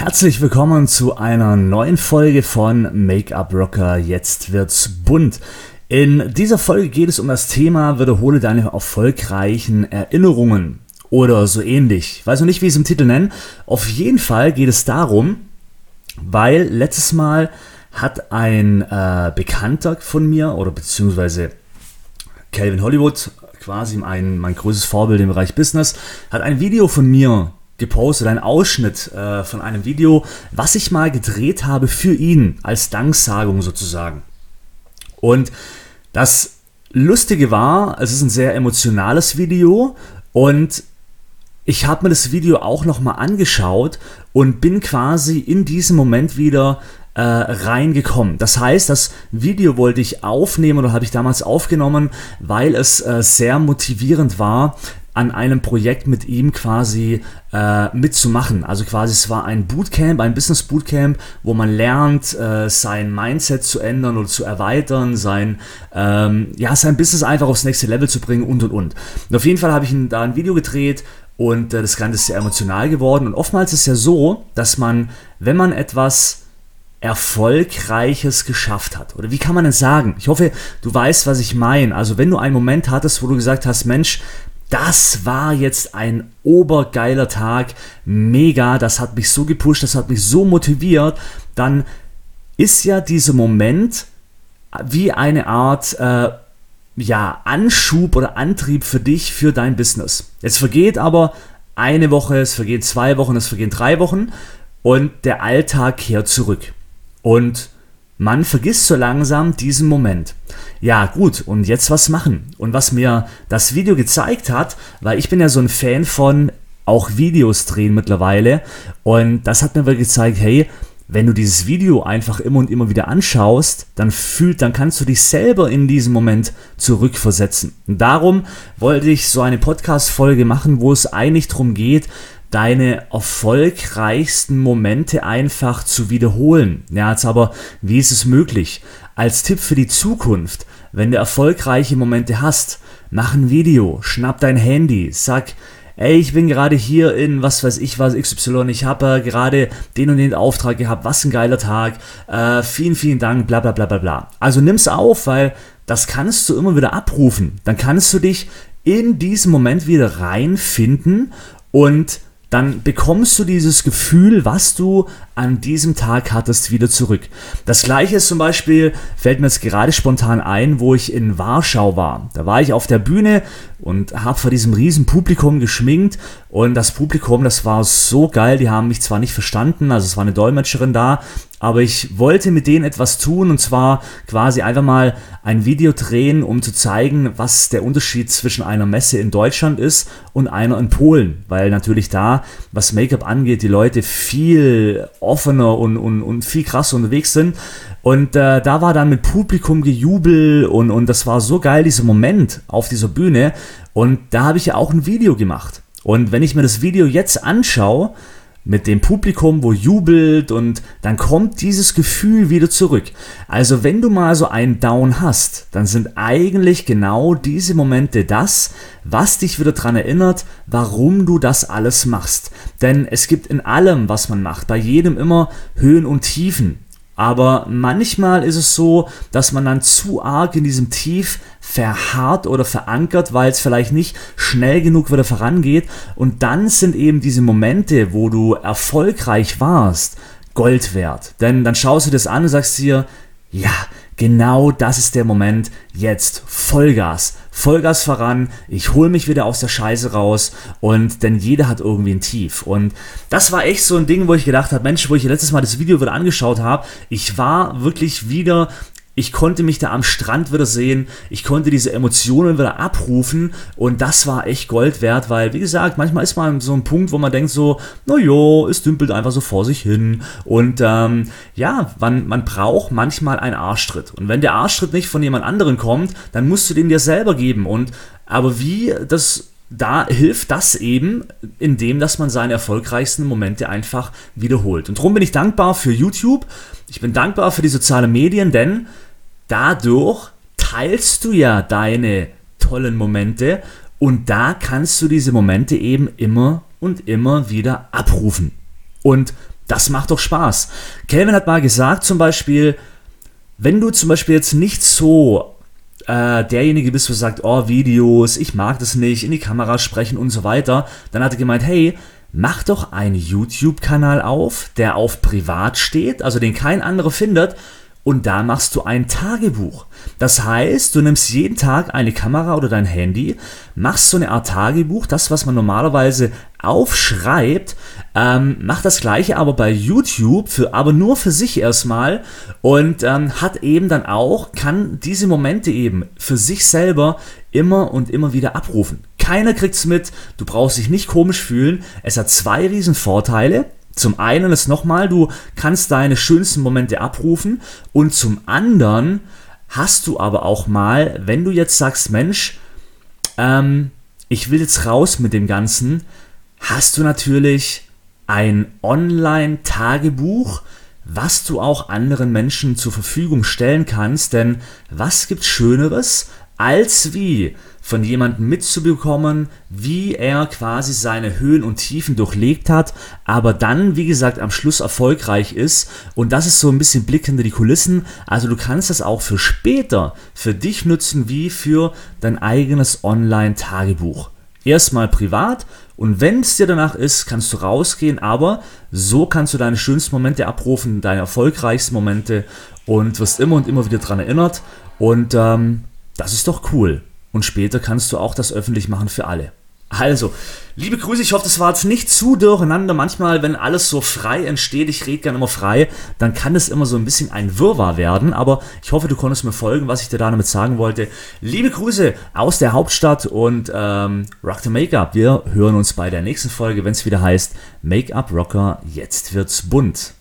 Herzlich willkommen zu einer neuen Folge von Make-up Rocker. Jetzt wird's bunt. In dieser Folge geht es um das Thema Wiederhole deine erfolgreichen Erinnerungen oder so ähnlich. Ich weiß noch nicht, wie ich es im Titel nennen. Auf jeden Fall geht es darum, weil letztes Mal hat ein äh, Bekannter von mir oder beziehungsweise Calvin Hollywood, quasi mein, mein größtes Vorbild im Bereich Business, hat ein Video von mir gepostet, ein Ausschnitt äh, von einem Video, was ich mal gedreht habe für ihn, als Danksagung sozusagen. Und das Lustige war, es ist ein sehr emotionales Video und ich habe mir das Video auch nochmal angeschaut und bin quasi in diesem Moment wieder äh, reingekommen. Das heißt, das Video wollte ich aufnehmen oder habe ich damals aufgenommen, weil es äh, sehr motivierend war, an einem Projekt mit ihm quasi äh, mitzumachen. Also quasi es war ein Bootcamp, ein Business Bootcamp, wo man lernt, äh, sein Mindset zu ändern oder zu erweitern, sein, ähm, ja, sein Business einfach aufs nächste Level zu bringen und und und. Und auf jeden Fall habe ich da ein Video gedreht und äh, das Ganze ist sehr emotional geworden. Und oftmals ist es ja so, dass man, wenn man etwas Erfolgreiches geschafft hat. Oder wie kann man denn sagen? Ich hoffe, du weißt, was ich meine. Also wenn du einen Moment hattest, wo du gesagt hast, Mensch, das war jetzt ein obergeiler Tag, mega, das hat mich so gepusht, das hat mich so motiviert, dann ist ja dieser Moment wie eine Art äh, ja, Anschub oder Antrieb für dich, für dein Business. Es vergeht aber eine Woche, es vergehen zwei Wochen, es vergehen drei Wochen und der Alltag kehrt zurück. Und man vergisst so langsam diesen Moment. Ja, gut, und jetzt was machen? Und was mir das Video gezeigt hat, weil ich bin ja so ein Fan von auch Videos drehen mittlerweile und das hat mir wirklich gezeigt, hey, wenn du dieses Video einfach immer und immer wieder anschaust, dann fühlt, dann kannst du dich selber in diesem Moment zurückversetzen. Und darum wollte ich so eine Podcast-Folge machen, wo es eigentlich darum geht, deine erfolgreichsten Momente einfach zu wiederholen. Ja, jetzt aber, wie ist es möglich? Als Tipp für die Zukunft, wenn du erfolgreiche Momente hast, mach ein Video, schnapp dein Handy, sag, ey, ich bin gerade hier in, was weiß ich was, XY, ich habe äh, gerade den und den Auftrag gehabt, was ein geiler Tag, äh, vielen, vielen Dank, bla bla bla bla bla. Also nimm's auf, weil das kannst du immer wieder abrufen. Dann kannst du dich in diesen Moment wieder reinfinden und dann bekommst du dieses Gefühl, was du an diesem Tag hattest, wieder zurück. Das gleiche ist zum Beispiel, fällt mir jetzt gerade spontan ein, wo ich in Warschau war. Da war ich auf der Bühne und habe vor diesem riesen Publikum geschminkt und das Publikum, das war so geil, die haben mich zwar nicht verstanden, also es war eine Dolmetscherin da, aber ich wollte mit denen etwas tun und zwar quasi einfach mal ein Video drehen, um zu zeigen, was der Unterschied zwischen einer Messe in Deutschland ist und einer in Polen, weil natürlich da, was Make-up angeht, die Leute viel offener und, und, und viel krasser unterwegs sind. Und äh, da war dann mit Publikum Gejubel und, und das war so geil, dieser Moment auf dieser Bühne. Und da habe ich ja auch ein Video gemacht. Und wenn ich mir das Video jetzt anschaue, mit dem Publikum, wo jubelt und dann kommt dieses Gefühl wieder zurück. Also wenn du mal so einen Down hast, dann sind eigentlich genau diese Momente das, was dich wieder daran erinnert, warum du das alles machst. Denn es gibt in allem, was man macht, bei jedem immer Höhen und Tiefen. Aber manchmal ist es so, dass man dann zu arg in diesem Tief verharrt oder verankert, weil es vielleicht nicht schnell genug wieder vorangeht. Und dann sind eben diese Momente, wo du erfolgreich warst, Gold wert. Denn dann schaust du das an und sagst dir, ja, genau das ist der Moment. Jetzt Vollgas. Vollgas voran. Ich hole mich wieder aus der Scheiße raus. Und denn jeder hat irgendwie ein Tief. Und das war echt so ein Ding, wo ich gedacht habe, Mensch, wo ich letztes Mal das Video wieder angeschaut habe, ich war wirklich wieder ich konnte mich da am Strand wieder sehen, ich konnte diese Emotionen wieder abrufen. Und das war echt Gold wert, weil, wie gesagt, manchmal ist man so ein Punkt, wo man denkt so, naja, es dümpelt einfach so vor sich hin. Und ähm, ja, man, man braucht manchmal einen Arschtritt. Und wenn der Arschtritt nicht von jemand anderem kommt, dann musst du den dir selber geben. Und aber wie das da hilft das eben, indem dass man seine erfolgreichsten Momente einfach wiederholt. Und darum bin ich dankbar für YouTube. Ich bin dankbar für die sozialen Medien, denn dadurch teilst du ja deine tollen Momente und da kannst du diese Momente eben immer und immer wieder abrufen. Und das macht doch Spaß. Calvin hat mal gesagt, zum Beispiel, wenn du zum Beispiel jetzt nicht so äh, derjenige bist, der sagt, oh, Videos, ich mag das nicht, in die Kamera sprechen und so weiter, dann hat er gemeint, hey, mach doch einen YouTube-Kanal auf, der auf privat steht, also den kein anderer findet, und da machst du ein Tagebuch. Das heißt, du nimmst jeden Tag eine Kamera oder dein Handy, machst so eine Art Tagebuch, das, was man normalerweise aufschreibt, ähm, macht das gleiche aber bei YouTube, für, aber nur für sich erstmal und ähm, hat eben dann auch, kann diese Momente eben für sich selber immer und immer wieder abrufen. Keiner kriegt es mit, du brauchst dich nicht komisch fühlen. Es hat zwei riesen Vorteile. Zum einen ist nochmal, du kannst deine schönsten Momente abrufen und zum anderen hast du aber auch mal, wenn du jetzt sagst, Mensch, ähm, ich will jetzt raus mit dem Ganzen, hast du natürlich ein Online-Tagebuch, was du auch anderen Menschen zur Verfügung stellen kannst. Denn was gibt Schöneres, als wie von jemandem mitzubekommen, wie er quasi seine Höhen und Tiefen durchlebt hat, aber dann, wie gesagt, am Schluss erfolgreich ist. Und das ist so ein bisschen Blick hinter die Kulissen. Also du kannst das auch für später für dich nutzen, wie für dein eigenes Online-Tagebuch. Erstmal privat und wenn es dir danach ist, kannst du rausgehen, aber so kannst du deine schönsten Momente abrufen, deine erfolgreichsten Momente und wirst immer und immer wieder daran erinnert. Und ähm, das ist doch cool. Und später kannst du auch das öffentlich machen für alle. Also, liebe Grüße, ich hoffe, das war jetzt nicht zu durcheinander. Manchmal, wenn alles so frei entsteht, ich rede gerne immer frei, dann kann es immer so ein bisschen ein Wirrwarr werden. Aber ich hoffe, du konntest mir folgen, was ich dir damit sagen wollte. Liebe Grüße aus der Hauptstadt und ähm, Rock the Make-up. Wir hören uns bei der nächsten Folge, wenn es wieder heißt Make-up Rocker, jetzt wird's bunt.